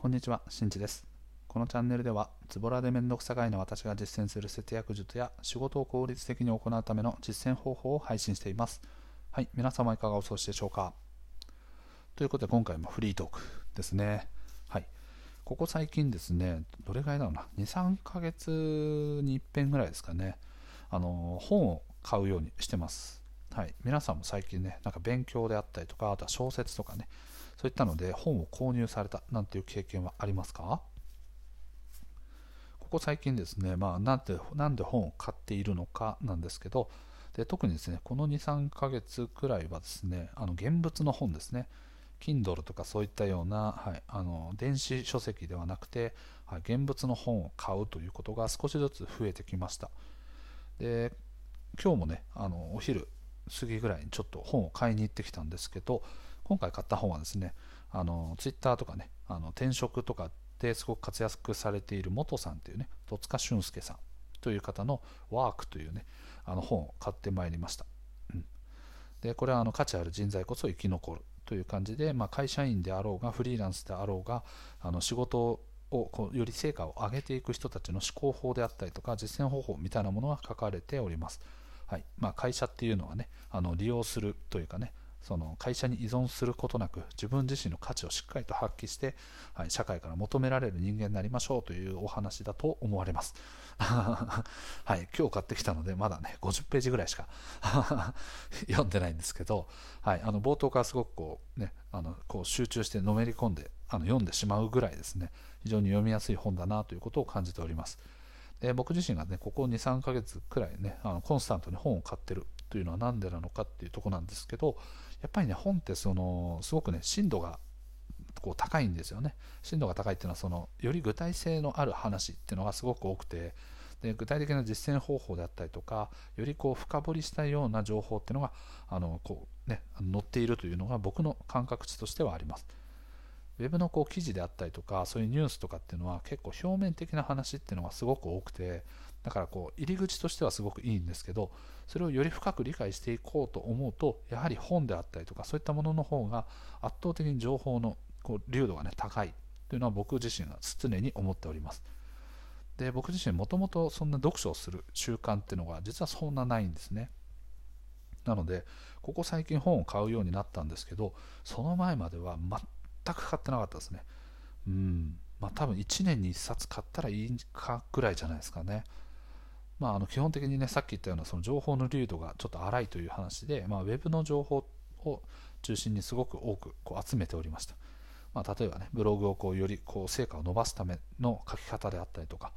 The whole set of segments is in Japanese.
こんにちは、しんちです。このチャンネルでは、ズボラでめんどくさがいの私が実践する節約術や仕事を効率的に行うための実践方法を配信しています。はい、皆様いかがお過ごしでしょうかということで、今回もフリートークですね。はい。ここ最近ですね、どれぐらいだろうな、2、3ヶ月に一遍ぐらいですかね、あの、本を買うようにしてます。はい。皆さんも最近ね、なんか勉強であったりとか、あとは小説とかね、そういったので本を購入されたなんていう経験はありますか？ここ最近ですね、まあ、なんでなんで本を買っているのかなんですけどで特にですねこの23ヶ月くらいはですねあの現物の本ですね。Kindle とかそういったような、はい、あの電子書籍ではなくて、はい、現物の本を買うということが少しずつ増えてきました。で今日もねあのお昼過ぎぐらいにちょっと本を買いに行ってきたんですけど今回買った本はですね、あのツイッターとかね、あの転職とかですごく活躍されている元さんというね、戸塚俊介さんという方のワークというね、あの本を買ってまいりました。うん、でこれはあの価値ある人材こそ生き残るという感じで、まあ、会社員であろうがフリーランスであろうがあの仕事をこうより成果を上げていく人たちの思考法であったりとか実践方法みたいなものが書かれております。はいまあ、会社っていうのはねあの利用するというかねその会社に依存することなく自分自身の価値をしっかりと発揮して、はい、社会から求められる人間になりましょうというお話だと思われます。はい、今日買ってきたのでまだね50ページぐらいしか 読んでないんですけど、はい、あの冒頭からすごくこう、ね、あのこう集中してのめり込んであの読んでしまうぐらいですね非常に読みやすい本だなということを感じております。で僕自身がねここ23ヶ月くらいねあのコンスタントに本を買ってるというのは何でなのかっていうとこなんですけどやっぱりね本ってそのすごくね深度がこう高いんですよね。深度が高いっていうのはそのより具体性のある話っていうのがすごく多くてで具体的な実践方法であったりとかよりこう深掘りしたような情報っていうのがあのこう、ね、載っているというのが僕の感覚値としてはあります。ウェブのこう記事であったりとかそういうニュースとかっていうのは結構表面的な話っていうのがすごく多くてだからこう入り口としてはすごくいいんですけどそれをより深く理解していこうと思うとやはり本であったりとかそういったものの方が圧倒的に情報のこう流度がね高いというのは僕自身が常に思っております。で僕自身もともとそんな読書をする習慣っていうのが実はそんなないんですね。なのでここ最近本を買うようになったんですけどその前までは全く買ってなかったですね。うん。まあ多分1年に1冊買ったらいいかぐらいじゃないですかね。まあ、あの基本的にねさっき言ったようなその情報の流度がちょっと荒いという話で、まあ、ウェブの情報を中心にすごく多くこう集めておりました、まあ、例えばねブログをこうよりこう成果を伸ばすための書き方であったりとか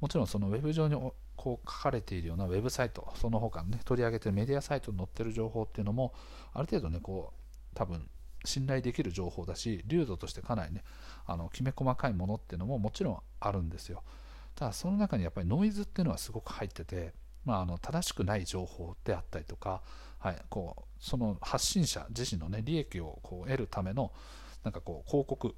もちろんそのウェブ上にこう書かれているようなウェブサイトその他のね取り上げてるメディアサイトに載ってる情報っていうのもある程度ねこう多分信頼できる情報だし流度としてかなりねあのきめ細かいものっていうのももちろんあるんですよ。ただその中にやっぱりノイズっていうのはすごく入ってて、まあ、あの正しくない情報であったりとか、はい、こうその発信者自身の、ね、利益をこう得るためのなんかこう広告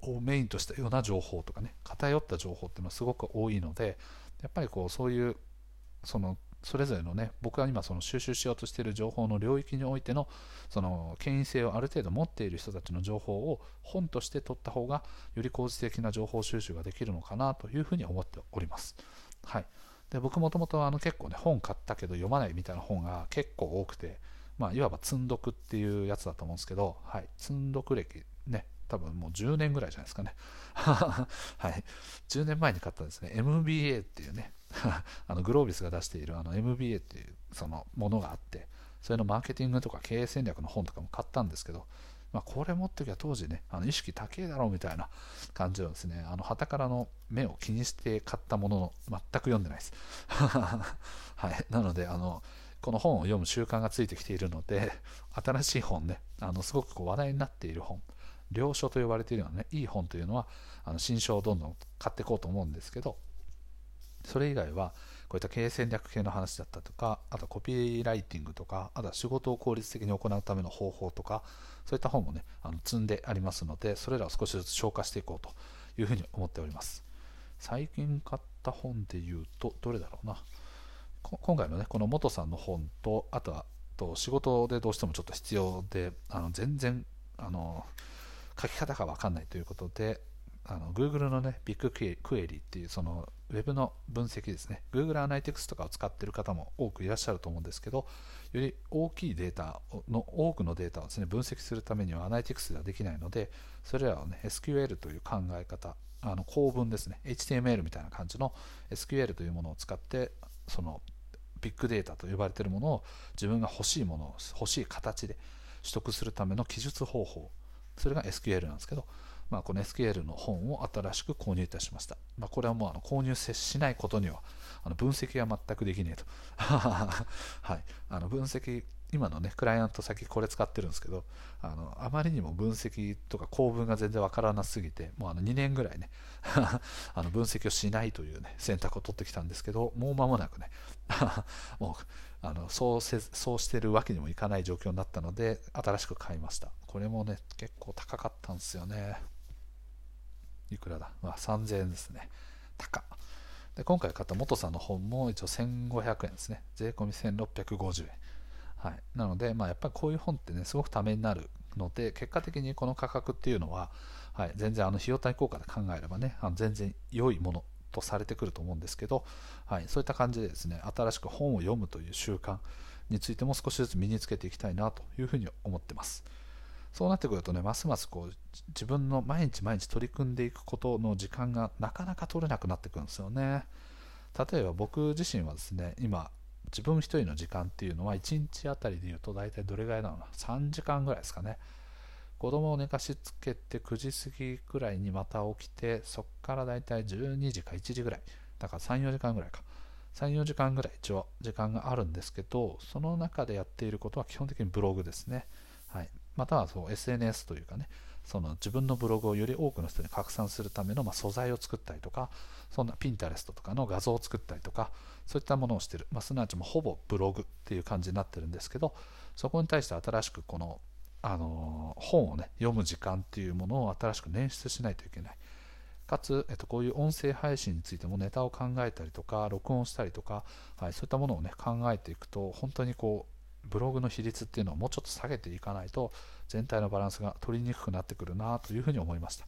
をメインとしたような情報とかね偏った情報っていうのはすごく多いのでやっぱりこうそういうそのそれぞれのね僕は今その収集しようとしている情報の領域においてのその権威性をある程度持っている人たちの情報を本として取った方がより効率的な情報収集ができるのかなというふうに思っております。はい、で僕もともと結構ね本買ったけど読まないみたいな本が結構多くて、まあ、いわば積んどくっていうやつだと思うんですけど、はい、積んどく歴ね多分もう10年ぐらいじゃないですかね。はい。10年前に買ったですね、MBA っていうね、あのグロービスが出しているあの MBA っていうそのものがあって、それのマーケティングとか経営戦略の本とかも買ったんですけど、まあ、これ持ってきゃ当時ね、あの意識高いだろうみたいな 感じをですね、あの旗からの目を気にして買ったものの、全く読んでないです。はい。なので、あの、この本を読む習慣がついてきているので、新しい本ね、あのすごくこう話題になっている本、良書と呼ばれているようなね、いい本というのは、あの新書をどんどん買っていこうと思うんですけど、それ以外は、こういった経営戦略系の話だったとか、あとコピーライティングとか、あとは仕事を効率的に行うための方法とか、そういった本もね、あの積んでありますので、それらを少しずつ消化していこうというふうに思っております。最近買った本で言うと、どれだろうな。今回のね、この元さんの本と、あとは、と仕事でどうしてもちょっと必要で、あの全然あの書き方が分かんないということであの Google のね、ビッグクエリっていうそのウェブの分析ですね、Google Analytics とかを使っている方も多くいらっしゃると思うんですけど、より大きいデータの、多くのデータをですね、分析するためには Analytics ではできないので、それらをね、SQL という考え方、あの構文ですね、HTML みたいな感じの SQL というものを使って、そのビッグデータと呼ばれているものを自分が欲しいものを欲しい形で取得するための記述方法、それが SQL なんですけど、まあ、この SQL の本を新しく購入いたしました。まあ、これはもうあの購入接しないことにはあの分析は全くできねえと。はい、あの分析今のね、クライアント先これ使ってるんですけど、あのあまりにも分析とか構文が全然わからなすぎて、もうあの2年ぐらいね あの分析をしないというね、選択を取ってきたんですけど、もう間もなくね、もうあのそうせそうしてるわけにもいかない状況になったので、新しく買いました。これもね、結構高かったんですよね。いくらだ、まあ、3000円ですね。高で今回買った元さんの本も一応1500円ですね。税込み1650円。はい、なので、まあ、やっぱりこういう本ってね、すごくためになるので、結果的にこの価格っていうのは、はい、全然あの費用対効果で考えればね、あの全然良いものとされてくると思うんですけど、はい、そういった感じでですね、新しく本を読むという習慣についても少しずつ身につけていきたいなというふうに思ってます。そうなってくるとね、ますますこう自分の毎日毎日取り組んでいくことの時間がなかなか取れなくなってくるんですよね。例えば僕自身はですね、今、自分一人の時間っていうのは1日あたりでいうと大体どれぐらいなのかな？3時間ぐらいですかね。子供を寝かしつけて9時過ぎぐらいにまた起きてそこから大体12時か1時ぐらい。だから34時間ぐらいか。34時間ぐらい一応時間があるんですけどその中でやっていることは基本的にブログですね、またはそう SNS というかねその自分のブログをより多くの人に拡散するための、ま、素材を作ったりとかそんなピンタレストとかの画像を作ったりとかそういったものをしてる、まあ、すなわちもほぼブログっていう感じになってるんですけどそこに対して新しくこの、あのー、本をね読む時間っていうものを新しく捻出しないといけない。かつ、えっと、こういう音声配信についてもネタを考えたりとか録音したりとか、はい、そういったものをね考えていくと本当にこうブログの比率っていうのをもうちょっと下げていかないと全体のバランスが取りにくくなってくるなというふうに思いました。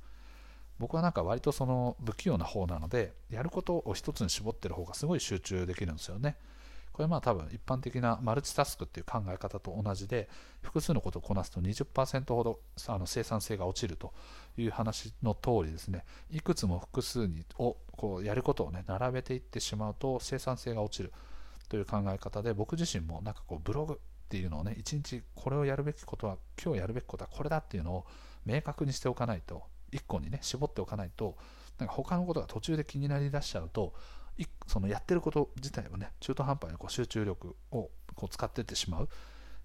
僕はなんか割とその不器用な方なのでやることを一つに絞ってる方がすごい集中できるんですよね。これまあ多分一般的なマルチタスクっていう考え方と同じで複数のことをこなすと20%ほどあの生産性が落ちるという話の通りですね。いくつも複数にをこうやることをね並べていってしまうと生産性が落ちるという考え方で僕自身もなんかこうブログっていうのをね一日これをやるべきことは今日やるべきことはこれだっていうのを明確にしておかないと1個にね絞っておかないとなんか他のことが途中で気になりだしちゃうとそのやってること自体はね中途半端にこう集中力をこう使ってってしまう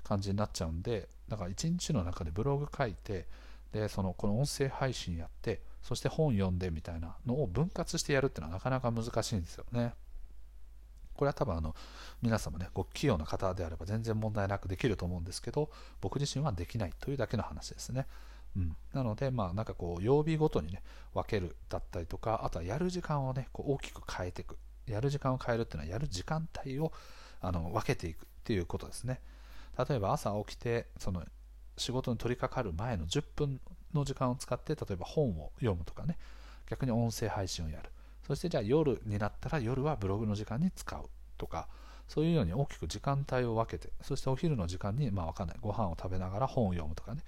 感じになっちゃうんでだから1日の中でブログ書いてでそのこの音声配信やってそして本読んでみたいなのを分割してやるっていうのはなかなか難しいんですよね。これは多分あの皆様ね、ご器用な方であれば全然問題なくできると思うんですけど、僕自身はできないというだけの話ですね。うん、なので、まあ、なんかこう曜日ごとにね分けるだったりとかあとはやる時間をねこう大きく変えていく。やる時間を変えるっていうのはやる時間帯をあの分けていくっていうことですね。例えば朝起きてその仕事に取り掛かる前の10分の時間を使って例えば本を読むとかね。逆に音声配信をやる。そしてじゃあ夜になったら夜はブログの時間に使うとか、そういうように大きく時間帯を分けて、そしてお昼の時間に、まあわかんない、ご飯を食べながら本を読むとかね、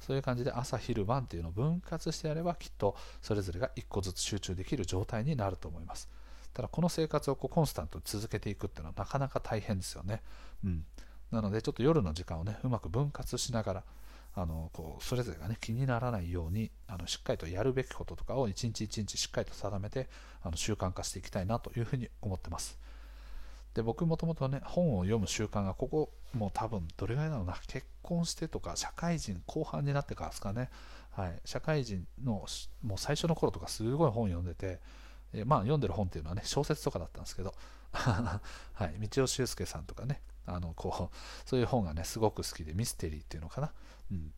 そういう感じで朝昼晩っていうのを分割してやればきっとそれぞれが1個ずつ集中できる状態になると思います。ただこの生活をこうコンスタントに続けていくっていうのはなかなか大変ですよね。うん。なのでちょっと夜の時間をね、うまく分割しながら、あのこうそれぞれが、ね、気にならないようにあのしっかりとやるべきこととかを一日一日しっかりと定めてあの習慣化していきたいなというふうに思ってます。で僕もともとね本を読む習慣がここもう多分どれぐらいだろうな？結婚してとか社会人後半になってからですかね、はい、社会人のもう最初の頃とかすごい本読んでて、えまあ読んでる本っていうのはね小説とかだったんですけど。はい、道尾修介さんとかねあのこうそういう本がねすごく好きでミステリーっていうのかな、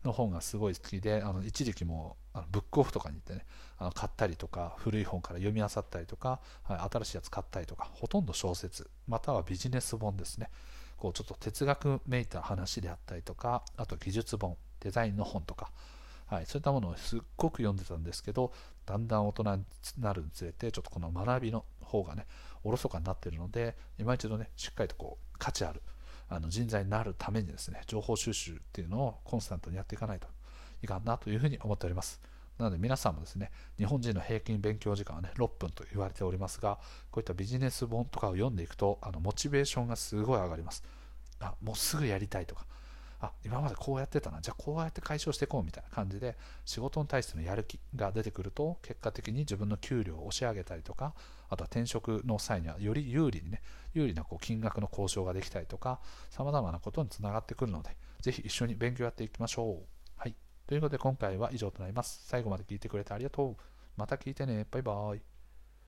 の本がすごい好きであの一時期もあのブックオフとかに行ってねあの買ったりとか古い本から読み漁ったりとか、はい、新しいやつ買ったりとかほとんど小説またはビジネス本ですね。こうちょっと哲学めいた話であったりとかあと技術本デザインの本とか、はい、そういったものをすっごく読んでたんですけど、だんだん大人になるにつれて、ちょっとこの学びの方がね、おろそかになってるので、今一度ね、しっかりとこう価値あるあの人材になるためにですね、情報収集っていうのをコンスタントにやっていかないといかんなというふうに思っております。なので皆さんもですね、日本人の平均勉強時間はね、6分と言われておりますが、こういったビジネス本とかを読んでいくと、あのモチベーションがすごい上がります。あ、もうすぐやりたいとか、あ今までこうやってたなじゃあこうやって解消していこうみたいな感じで仕事に対してのやる気が出てくると結果的に自分の給料を押し上げたりとかあとは転職の際にはより有利にね有利なこう金額の交渉ができたりとかさまざまなことにつながってくるのでぜひ一緒に勉強やっていきましょう。はい。ということで今回は以上となります。最後まで聞いてくれてありがとう。また聞いてね。バイバーイ。